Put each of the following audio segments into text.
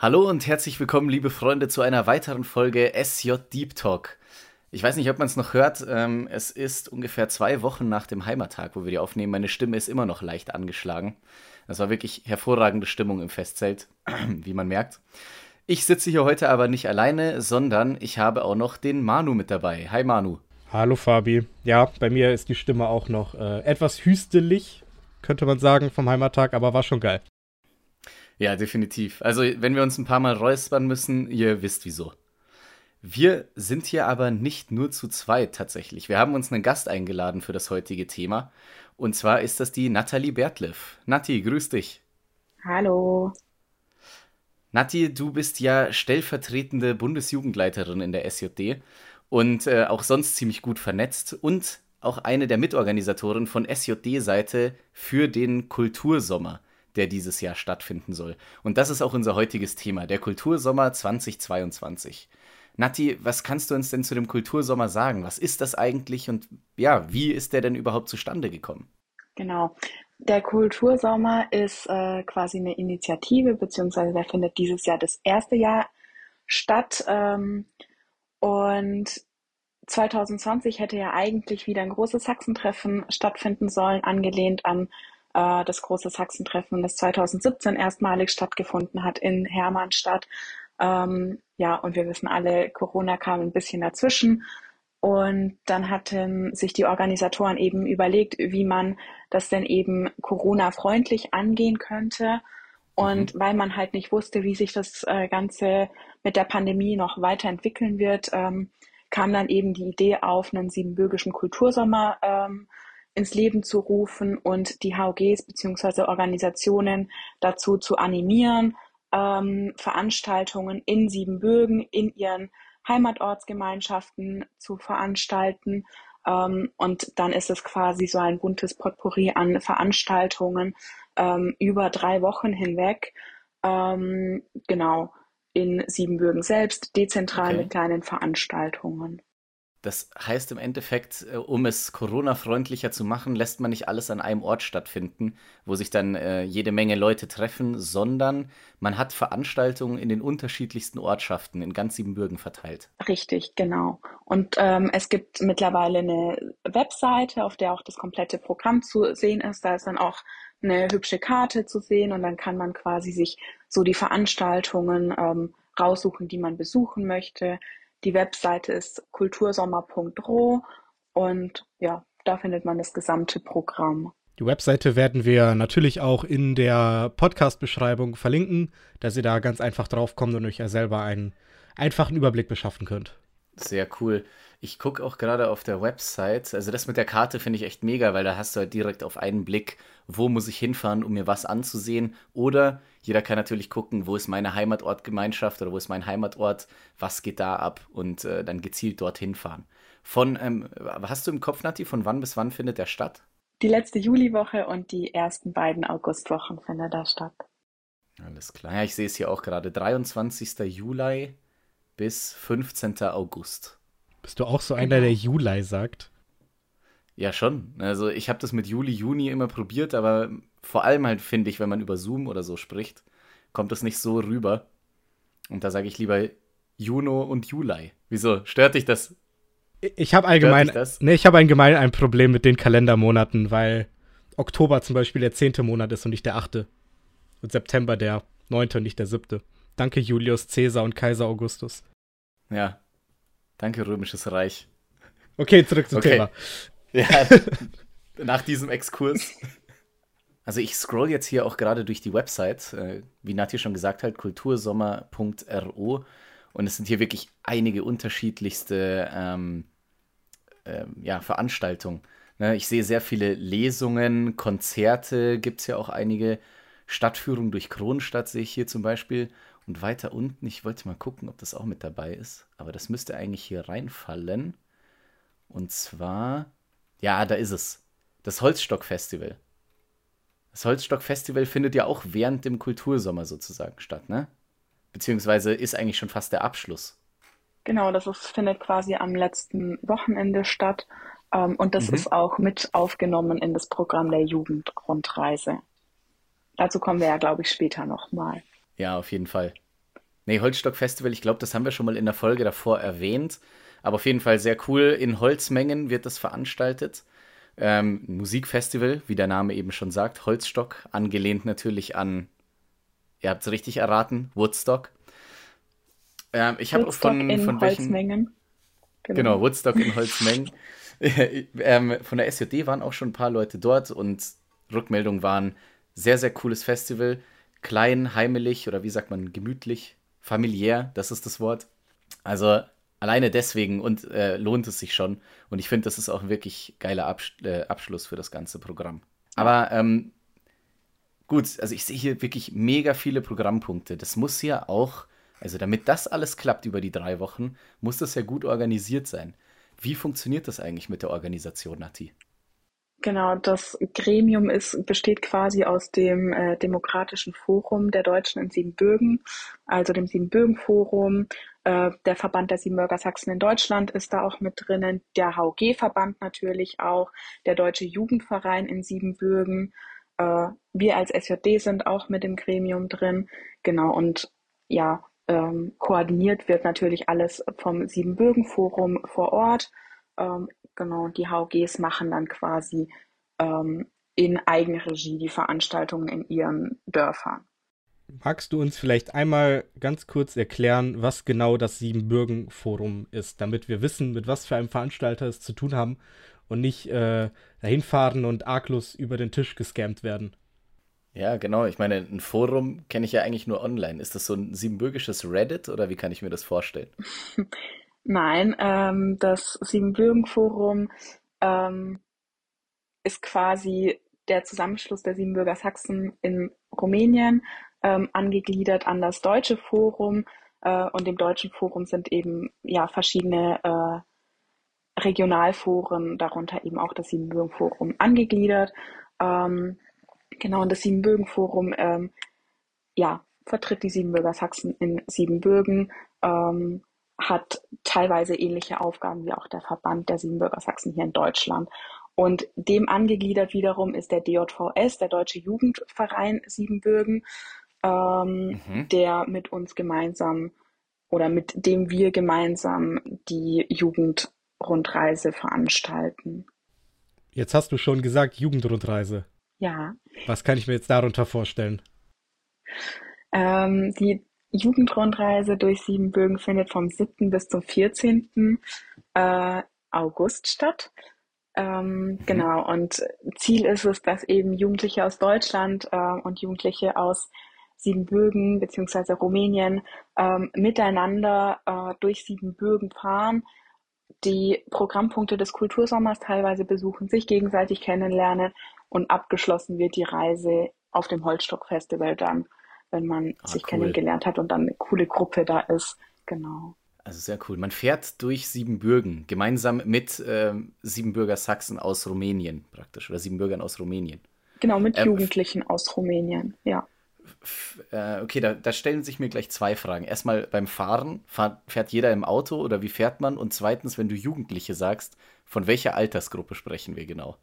Hallo und herzlich willkommen, liebe Freunde, zu einer weiteren Folge SJ Deep Talk. Ich weiß nicht, ob man es noch hört. Ähm, es ist ungefähr zwei Wochen nach dem Heimattag, wo wir die aufnehmen. Meine Stimme ist immer noch leicht angeschlagen. Das war wirklich hervorragende Stimmung im Festzelt, wie man merkt. Ich sitze hier heute aber nicht alleine, sondern ich habe auch noch den Manu mit dabei. Hi Manu. Hallo Fabi. Ja, bei mir ist die Stimme auch noch äh, etwas hüstelig, könnte man sagen, vom Heimattag, aber war schon geil. Ja, definitiv. Also, wenn wir uns ein paar Mal räuspern müssen, ihr wisst wieso. Wir sind hier aber nicht nur zu zweit tatsächlich. Wir haben uns einen Gast eingeladen für das heutige Thema. Und zwar ist das die Nathalie Bertleff. Nati, grüß dich. Hallo. Nati, du bist ja stellvertretende Bundesjugendleiterin in der SJD und äh, auch sonst ziemlich gut vernetzt und auch eine der Mitorganisatoren von SJD-Seite für den Kultursommer der dieses Jahr stattfinden soll. Und das ist auch unser heutiges Thema, der Kultursommer 2022. Nati, was kannst du uns denn zu dem Kultursommer sagen? Was ist das eigentlich und ja, wie ist der denn überhaupt zustande gekommen? Genau. Der Kultursommer ist äh, quasi eine Initiative, beziehungsweise der findet dieses Jahr das erste Jahr statt. Ähm, und 2020 hätte ja eigentlich wieder ein großes Sachsentreffen stattfinden sollen, angelehnt an äh, das große Sachsentreffen, das 2017 erstmalig stattgefunden hat in Hermannstadt. Ähm, ja, und wir wissen alle, Corona kam ein bisschen dazwischen. Und dann hatten sich die Organisatoren eben überlegt, wie man das denn eben Corona-freundlich angehen könnte. Und mhm. weil man halt nicht wusste, wie sich das äh, Ganze mit der Pandemie noch weiterentwickeln wird, ähm, kam dann eben die Idee auf, einen siebenbürgischen Kultursommer ähm, ins Leben zu rufen und die HOGs bzw. Organisationen dazu zu animieren, ähm, Veranstaltungen in Siebenbürgen, in ihren Heimatortsgemeinschaften zu veranstalten. Ähm, und dann ist es quasi so ein buntes Potpourri an Veranstaltungen ähm, über drei Wochen hinweg. Ähm, genau, in Siebenbürgen selbst, dezentral okay. mit kleinen Veranstaltungen. Das heißt im Endeffekt, äh, um es Corona-freundlicher zu machen, lässt man nicht alles an einem Ort stattfinden, wo sich dann äh, jede Menge Leute treffen, sondern man hat Veranstaltungen in den unterschiedlichsten Ortschaften in ganz Siebenbürgen verteilt. Richtig, genau. Und ähm, es gibt mittlerweile eine Webseite, auf der auch das komplette Programm zu sehen ist. Da ist dann auch eine hübsche Karte zu sehen und dann kann man quasi sich so die Veranstaltungen ähm, raussuchen, die man besuchen möchte die Webseite ist kultursommer.ro und ja, da findet man das gesamte Programm. Die Webseite werden wir natürlich auch in der Podcast-Beschreibung verlinken, dass ihr da ganz einfach draufkommt und euch ja selber einen einfachen Überblick beschaffen könnt. Sehr cool. Ich gucke auch gerade auf der Website. Also das mit der Karte finde ich echt mega, weil da hast du halt direkt auf einen Blick, wo muss ich hinfahren, um mir was anzusehen. Oder jeder kann natürlich gucken, wo ist meine Heimatortgemeinschaft oder wo ist mein Heimatort, was geht da ab und äh, dann gezielt dorthin fahren. Von, ähm, hast du im Kopf, Nati, von wann bis wann findet der statt? Die letzte Juliwoche und die ersten beiden Augustwochen findet da statt. Alles klar. Ja, ich sehe es hier auch gerade. 23. Juli bis 15. August. Bist du auch so einer, der genau. Juli sagt? Ja, schon. Also ich habe das mit Juli, Juni immer probiert, aber vor allem halt finde ich, wenn man über Zoom oder so spricht, kommt das nicht so rüber. Und da sage ich lieber Juno und Juli. Wieso? Stört dich das? Ich habe allgemein, nee, ich habe allgemein ein Problem mit den Kalendermonaten, weil Oktober zum Beispiel der zehnte Monat ist und nicht der achte. Und September der neunte und nicht der siebte. Danke Julius Caesar und Kaiser Augustus. Ja. Danke Römisches Reich. Okay, zurück zum okay. Thema. Ja, nach diesem Exkurs. Also ich scroll jetzt hier auch gerade durch die Website, äh, wie Nati schon gesagt hat, kultursommer.ro und es sind hier wirklich einige unterschiedlichste ähm, äh, ja, Veranstaltungen. Ne, ich sehe sehr viele Lesungen, Konzerte, gibt es ja auch einige. Stadtführungen durch Kronstadt sehe ich hier zum Beispiel. Und weiter unten, ich wollte mal gucken, ob das auch mit dabei ist, aber das müsste eigentlich hier reinfallen. Und zwar ja, da ist es. Das Holzstock-Festival. Das Holzstock-Festival findet ja auch während dem Kultursommer sozusagen statt, ne? Beziehungsweise ist eigentlich schon fast der Abschluss. Genau, das ist, findet quasi am letzten Wochenende statt. Ähm, und das mhm. ist auch mit aufgenommen in das Programm der Jugendrundreise. Dazu kommen wir ja, glaube ich, später nochmal. Ja, auf jeden Fall. Nee, Holzstock Festival, ich glaube, das haben wir schon mal in der Folge davor erwähnt. Aber auf jeden Fall sehr cool. In Holzmengen wird das veranstaltet. Ähm, Musikfestival, wie der Name eben schon sagt. Holzstock, angelehnt natürlich an, ihr habt es richtig erraten, Woodstock. Ähm, ich habe von, in von welchen. Holzmengen. Genau. genau, Woodstock in Holzmengen. ähm, von der SJD waren auch schon ein paar Leute dort und Rückmeldungen waren sehr, sehr cooles Festival. Klein, heimelig oder wie sagt man, gemütlich, familiär, das ist das Wort. Also alleine deswegen und äh, lohnt es sich schon. Und ich finde, das ist auch ein wirklich geiler Abs äh, Abschluss für das ganze Programm. Aber ähm, gut, also ich sehe hier wirklich mega viele Programmpunkte. Das muss ja auch, also damit das alles klappt über die drei Wochen, muss das ja gut organisiert sein. Wie funktioniert das eigentlich mit der Organisation, Nati? Genau, das Gremium ist, besteht quasi aus dem äh, Demokratischen Forum der Deutschen in Siebenbürgen, also dem Siebenbürgen-Forum. Äh, der Verband der Siebenbürger Sachsen in Deutschland ist da auch mit drinnen, der HUG-Verband natürlich auch, der Deutsche Jugendverein in Siebenbürgen. Äh, wir als SJD sind auch mit dem Gremium drin. Genau, und ja, ähm, koordiniert wird natürlich alles vom Siebenbürgen-Forum vor Ort. Genau, die HOGs machen dann quasi ähm, in Eigenregie die Veranstaltungen in ihren Dörfern. Magst du uns vielleicht einmal ganz kurz erklären, was genau das Siebenbürgen-Forum ist, damit wir wissen, mit was für einem Veranstalter es zu tun haben und nicht äh, dahin fahren und arglos über den Tisch gescammt werden? Ja, genau. Ich meine, ein Forum kenne ich ja eigentlich nur online. Ist das so ein siebenbürgisches Reddit oder wie kann ich mir das vorstellen? Nein, ähm, das Siebenbürgen-Forum ähm, ist quasi der Zusammenschluss der Siebenbürger Sachsen in Rumänien, ähm, angegliedert an das Deutsche Forum. Äh, und dem Deutschen Forum sind eben ja verschiedene äh, Regionalforen, darunter eben auch das Siebenbürgen-Forum angegliedert. Ähm, genau, und das Siebenbürgen-Forum ähm, ja, vertritt die Siebenbürger Sachsen in Siebenbürgen. Ähm, hat teilweise ähnliche Aufgaben wie auch der Verband der Siebenbürger Sachsen hier in Deutschland. Und dem angegliedert wiederum ist der DJVS, der Deutsche Jugendverein Siebenbürgen, ähm, mhm. der mit uns gemeinsam oder mit dem wir gemeinsam die Jugendrundreise veranstalten. Jetzt hast du schon gesagt Jugendrundreise. Ja. Was kann ich mir jetzt darunter vorstellen? Ähm, die Jugendrundreise durch Siebenbürgen findet vom 7. bis zum 14. Äh, August statt. Ähm, mhm. Genau, und Ziel ist es, dass eben Jugendliche aus Deutschland äh, und Jugendliche aus Siebenbürgen bzw. Rumänien ähm, miteinander äh, durch Siebenbürgen fahren, die Programmpunkte des Kultursommers teilweise besuchen, sich gegenseitig kennenlernen und abgeschlossen wird die Reise auf dem Holzstock-Festival dann wenn man ah, sich cool. kennengelernt hat und dann eine coole Gruppe da ist. Genau. Also sehr cool. Man fährt durch Siebenbürgen, gemeinsam mit äh, Siebenbürger Sachsen aus Rumänien praktisch oder Siebenbürgern aus Rumänien. Genau, mit ähm, Jugendlichen aus Rumänien, ja. Äh, okay, da, da, stellen sich mir gleich zwei Fragen. Erstmal beim Fahren, fahr, fährt jeder im Auto oder wie fährt man? Und zweitens, wenn du Jugendliche sagst, von welcher Altersgruppe sprechen wir genau?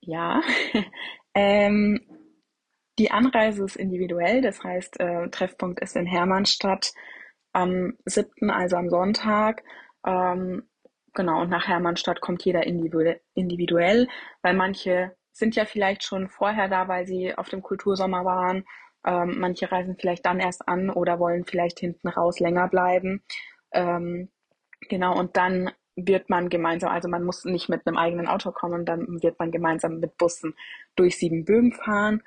Ja, ähm, die Anreise ist individuell, das heißt, äh, Treffpunkt ist in Hermannstadt am 7., also am Sonntag. Ähm, genau, und nach Hermannstadt kommt jeder individuell, weil manche sind ja vielleicht schon vorher da, weil sie auf dem Kultursommer waren. Ähm, manche reisen vielleicht dann erst an oder wollen vielleicht hinten raus länger bleiben. Ähm, genau, und dann wird man gemeinsam, also man muss nicht mit einem eigenen Auto kommen, dann wird man gemeinsam mit Bussen durch Siebenbögen fahren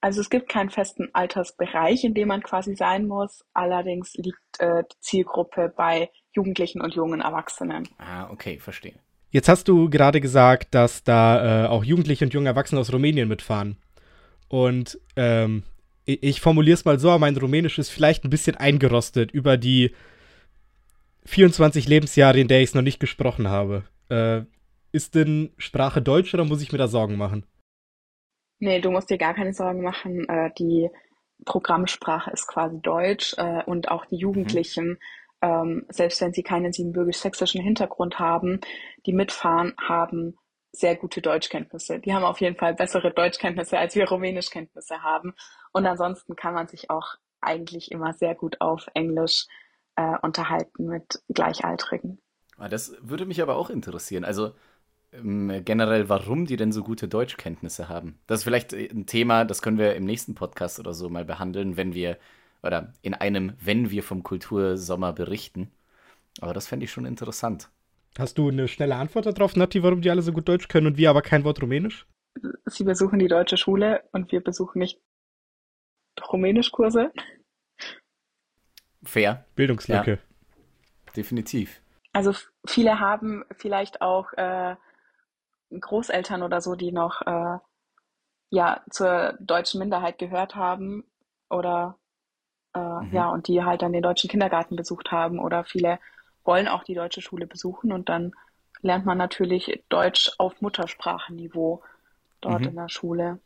also es gibt keinen festen Altersbereich, in dem man quasi sein muss. Allerdings liegt äh, die Zielgruppe bei Jugendlichen und jungen Erwachsenen. Ah, okay, verstehe. Jetzt hast du gerade gesagt, dass da äh, auch Jugendliche und junge Erwachsene aus Rumänien mitfahren. Und ähm, ich, ich formuliere es mal so, mein Rumänisch ist vielleicht ein bisschen eingerostet über die 24 Lebensjahre, in der ich es noch nicht gesprochen habe. Äh, ist denn Sprache Deutsch oder muss ich mir da Sorgen machen? Nee, du musst dir gar keine Sorgen machen. Äh, die Programmsprache ist quasi Deutsch äh, und auch die mhm. Jugendlichen, ähm, selbst wenn sie keinen siebenbürgisch-sächsischen Hintergrund haben, die mitfahren, haben sehr gute Deutschkenntnisse. Die haben auf jeden Fall bessere Deutschkenntnisse, als wir Rumänischkenntnisse haben. Und ansonsten kann man sich auch eigentlich immer sehr gut auf Englisch äh, unterhalten mit Gleichaltrigen. Ah, das würde mich aber auch interessieren. Also generell, warum die denn so gute Deutschkenntnisse haben. Das ist vielleicht äh, ein Thema, das können wir im nächsten Podcast oder so mal behandeln, wenn wir, oder in einem, wenn wir vom Kultursommer berichten. Aber das fände ich schon interessant. Hast du eine schnelle Antwort darauf, Nati, warum die alle so gut Deutsch können und wir aber kein Wort Rumänisch? Sie besuchen die deutsche Schule und wir besuchen nicht Rumänischkurse. Fair. Bildungslücke. Ja, definitiv. Also viele haben vielleicht auch äh, Großeltern oder so, die noch äh, ja zur deutschen Minderheit gehört haben oder äh, mhm. ja und die halt dann den deutschen Kindergarten besucht haben oder viele wollen auch die deutsche Schule besuchen und dann lernt man natürlich Deutsch auf Muttersprachenniveau dort mhm. in der Schule.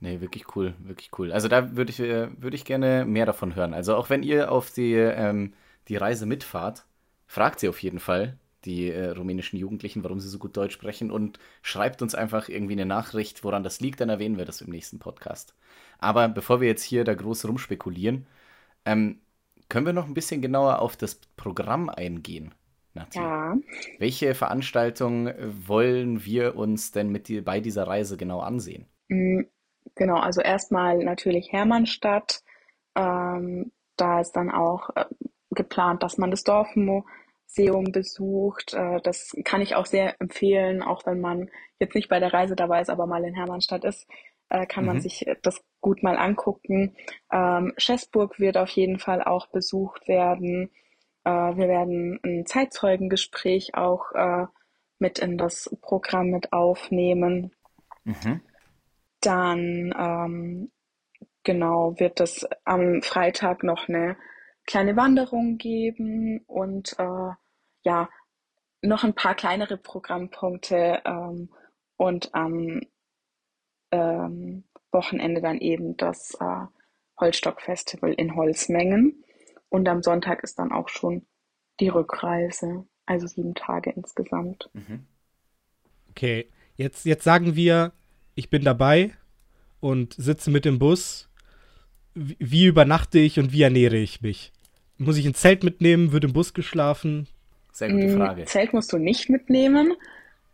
Nee, wirklich cool, wirklich cool. Also da würde ich, äh, würd ich gerne mehr davon hören. Also auch wenn ihr auf die, ähm, die Reise mitfahrt, fragt sie auf jeden Fall, die äh, rumänischen Jugendlichen, warum sie so gut Deutsch sprechen und schreibt uns einfach irgendwie eine Nachricht, woran das liegt, dann erwähnen wir das im nächsten Podcast. Aber bevor wir jetzt hier da groß rumspekulieren, ähm, können wir noch ein bisschen genauer auf das Programm eingehen? Nati? Ja. Welche Veranstaltungen wollen wir uns denn mit die, bei dieser Reise genau ansehen? Mm, genau, also erstmal natürlich Hermannstadt. Ähm, da ist dann auch äh, geplant, dass man das Dorfmo Museum besucht. Äh, das kann ich auch sehr empfehlen, auch wenn man jetzt nicht bei der Reise dabei ist, aber mal in Hermannstadt ist, äh, kann mhm. man sich das gut mal angucken. Ähm, Schäßburg wird auf jeden Fall auch besucht werden. Äh, wir werden ein Zeitzeugengespräch auch mit in das Programm mit aufnehmen. Mhm. Dann ähm, genau wird es am Freitag noch eine kleine Wanderung geben und äh, ja, noch ein paar kleinere Programmpunkte ähm, und am ähm, Wochenende dann eben das äh, Holzstock-Festival in Holzmengen. Und am Sonntag ist dann auch schon die Rückreise, also sieben Tage insgesamt. Mhm. Okay, jetzt, jetzt sagen wir, ich bin dabei und sitze mit im Bus. Wie übernachte ich und wie ernähre ich mich? Muss ich ein Zelt mitnehmen? Wird im Bus geschlafen? Sehr gute mm, Frage. Zelt musst du nicht mitnehmen.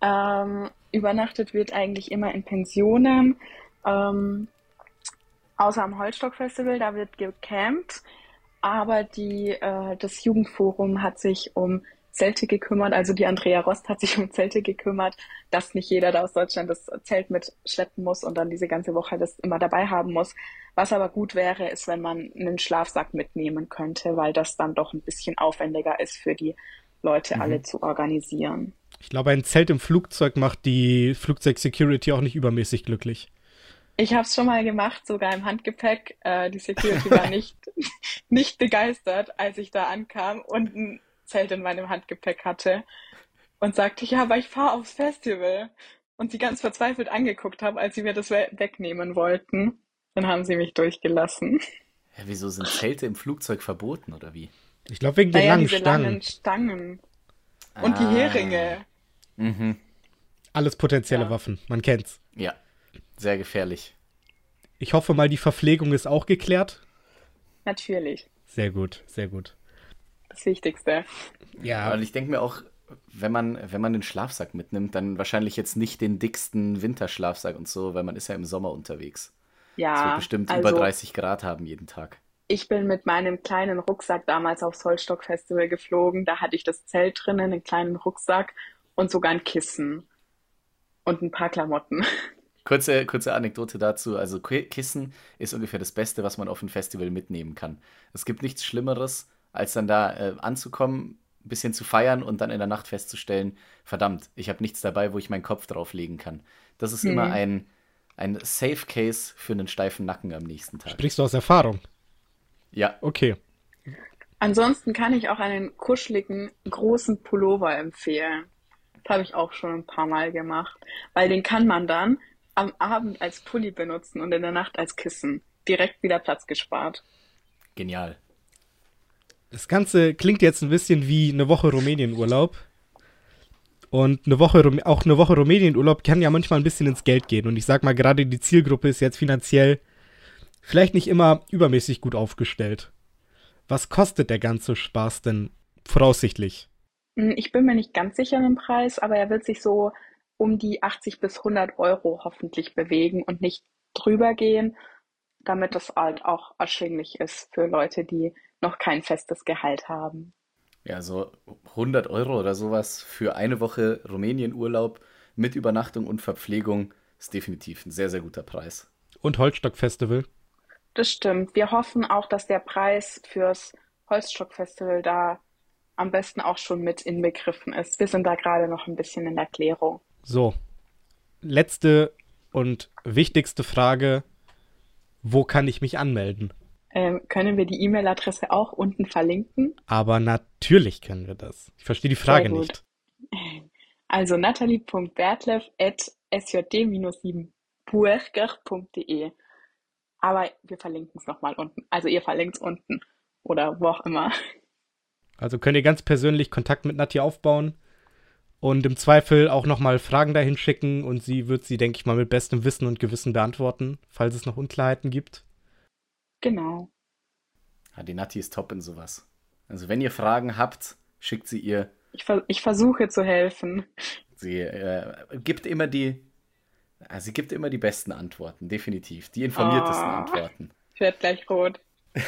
Ähm, übernachtet wird eigentlich immer in Pensionen. Ähm, außer am Holzstock-Festival, da wird gecampt. Aber die, äh, das Jugendforum hat sich um Zelte gekümmert, also die Andrea Rost hat sich um Zelte gekümmert, dass nicht jeder da aus Deutschland das Zelt mitschleppen muss und dann diese ganze Woche das immer dabei haben muss. Was aber gut wäre, ist, wenn man einen Schlafsack mitnehmen könnte, weil das dann doch ein bisschen aufwendiger ist für die Leute mhm. alle zu organisieren. Ich glaube, ein Zelt im Flugzeug macht die Flugzeug-Security auch nicht übermäßig glücklich. Ich habe es schon mal gemacht, sogar im Handgepäck. Äh, die Security war nicht, nicht begeistert, als ich da ankam und ein Zelt in meinem Handgepäck hatte und sagte, ja, aber ich fahre aufs Festival. Und sie ganz verzweifelt angeguckt haben, als sie mir das we wegnehmen wollten. Dann haben sie mich durchgelassen. Ja, wieso sind Zelte im Flugzeug verboten oder wie? Ich glaube wegen naja, den langen diese Stangen. langen Stangen. Und ah. die Heringe. Mhm. Alles potenzielle ja. Waffen, man kennt's. Ja, sehr gefährlich. Ich hoffe mal, die Verpflegung ist auch geklärt. Natürlich. Sehr gut, sehr gut das Wichtigste. Ja. Und ich denke mir auch, wenn man, wenn man den Schlafsack mitnimmt, dann wahrscheinlich jetzt nicht den dicksten Winterschlafsack und so, weil man ist ja im Sommer unterwegs. Ja. Es wird bestimmt also, über 30 Grad haben jeden Tag. Ich bin mit meinem kleinen Rucksack damals aufs Holzstock-Festival geflogen. Da hatte ich das Zelt drinnen, einen kleinen Rucksack und sogar ein Kissen und ein paar Klamotten. Kurze, kurze Anekdote dazu. Also Kissen ist ungefähr das Beste, was man auf ein Festival mitnehmen kann. Es gibt nichts Schlimmeres, als dann da äh, anzukommen, ein bisschen zu feiern und dann in der Nacht festzustellen, verdammt, ich habe nichts dabei, wo ich meinen Kopf drauflegen kann. Das ist mhm. immer ein, ein Safe Case für einen steifen Nacken am nächsten Tag. Sprichst du aus Erfahrung? Ja. Okay. Ansonsten kann ich auch einen kuscheligen, großen Pullover empfehlen. Das habe ich auch schon ein paar Mal gemacht. Weil den kann man dann am Abend als Pulli benutzen und in der Nacht als Kissen. Direkt wieder Platz gespart. Genial. Das Ganze klingt jetzt ein bisschen wie eine Woche Rumänien-Urlaub. Und eine Woche, auch eine Woche Rumänien-Urlaub kann ja manchmal ein bisschen ins Geld gehen. Und ich sag mal, gerade die Zielgruppe ist jetzt finanziell vielleicht nicht immer übermäßig gut aufgestellt. Was kostet der ganze Spaß denn voraussichtlich? Hm, ich bin mir nicht ganz sicher im Preis, aber er wird sich so um die 80 bis 100 Euro hoffentlich bewegen und nicht drüber gehen, damit das halt auch erschwinglich ist für Leute, die noch kein festes Gehalt haben. Ja, so 100 Euro oder sowas für eine Woche Rumänien-Urlaub mit Übernachtung und Verpflegung ist definitiv ein sehr, sehr guter Preis. Und Holzstock-Festival? Das stimmt. Wir hoffen auch, dass der Preis fürs Holzstock-Festival da am besten auch schon mit inbegriffen ist. Wir sind da gerade noch ein bisschen in Erklärung. So, letzte und wichtigste Frage. Wo kann ich mich anmelden? Ähm, können wir die E-Mail-Adresse auch unten verlinken? Aber natürlich können wir das. Ich verstehe die Frage nicht. Also natalie.bertlev.sjd-7burger.de Aber wir verlinken es nochmal unten. Also ihr verlinkt es unten oder wo auch immer. Also könnt ihr ganz persönlich Kontakt mit Nati aufbauen und im Zweifel auch nochmal Fragen dahin schicken und sie wird sie, denke ich mal, mit bestem Wissen und Gewissen beantworten, falls es noch Unklarheiten gibt. Genau. Ja, die Nati ist top in sowas. Also wenn ihr Fragen habt, schickt sie ihr. Ich, ver ich versuche zu helfen. Sie äh, gibt immer die, äh, sie gibt immer die besten Antworten, definitiv. Die informiertesten oh, Antworten. Ich werde gleich rot.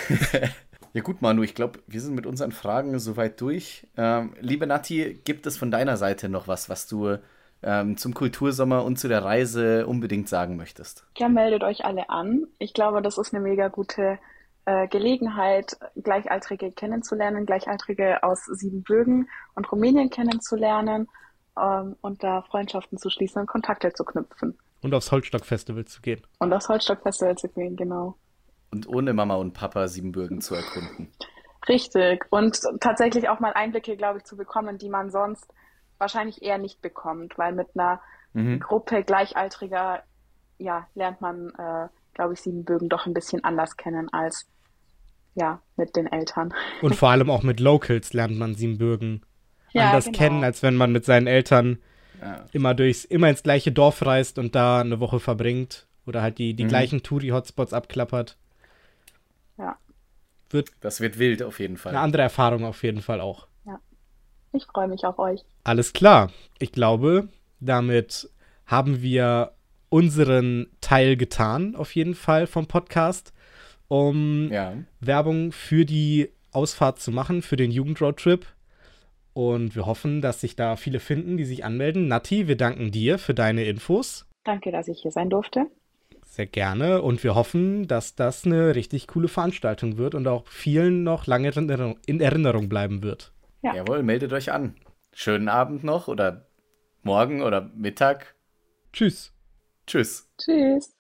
Ja gut, Manu, ich glaube, wir sind mit unseren Fragen soweit durch. Ähm, liebe Nati, gibt es von deiner Seite noch was, was du ähm, zum Kultursommer und zu der Reise unbedingt sagen möchtest? Ja, meldet euch alle an. Ich glaube, das ist eine mega gute äh, Gelegenheit, Gleichaltrige kennenzulernen, Gleichaltrige aus Siebenbürgen und Rumänien kennenzulernen ähm, und da Freundschaften zu schließen und Kontakte zu knüpfen. Und aufs Holzstock-Festival zu gehen. Und aufs Holzstock-Festival zu gehen, genau und ohne Mama und Papa Siebenbürgen zu erkunden. Richtig. Und tatsächlich auch mal Einblicke, glaube ich, zu bekommen, die man sonst wahrscheinlich eher nicht bekommt, weil mit einer mhm. Gruppe Gleichaltriger, ja, lernt man, äh, glaube ich, Siebenbürgen doch ein bisschen anders kennen als ja, mit den Eltern. Und vor allem auch mit Locals lernt man Siebenbürgen ja, anders genau. kennen, als wenn man mit seinen Eltern ja. immer durchs, immer ins gleiche Dorf reist und da eine Woche verbringt oder halt die, die mhm. gleichen Touri-Hotspots abklappert. Ja. Wird das wird wild auf jeden Fall. Eine andere Erfahrung auf jeden Fall auch. Ich freue mich auf euch. Alles klar. Ich glaube, damit haben wir unseren Teil getan, auf jeden Fall vom Podcast, um ja. Werbung für die Ausfahrt zu machen, für den Jugendroadtrip. Und wir hoffen, dass sich da viele finden, die sich anmelden. Nati, wir danken dir für deine Infos. Danke, dass ich hier sein durfte. Sehr gerne und wir hoffen, dass das eine richtig coole Veranstaltung wird und auch vielen noch lange in Erinnerung bleiben wird. Ja. Jawohl, meldet euch an. Schönen Abend noch oder morgen oder Mittag. Tschüss. Tschüss. Tschüss.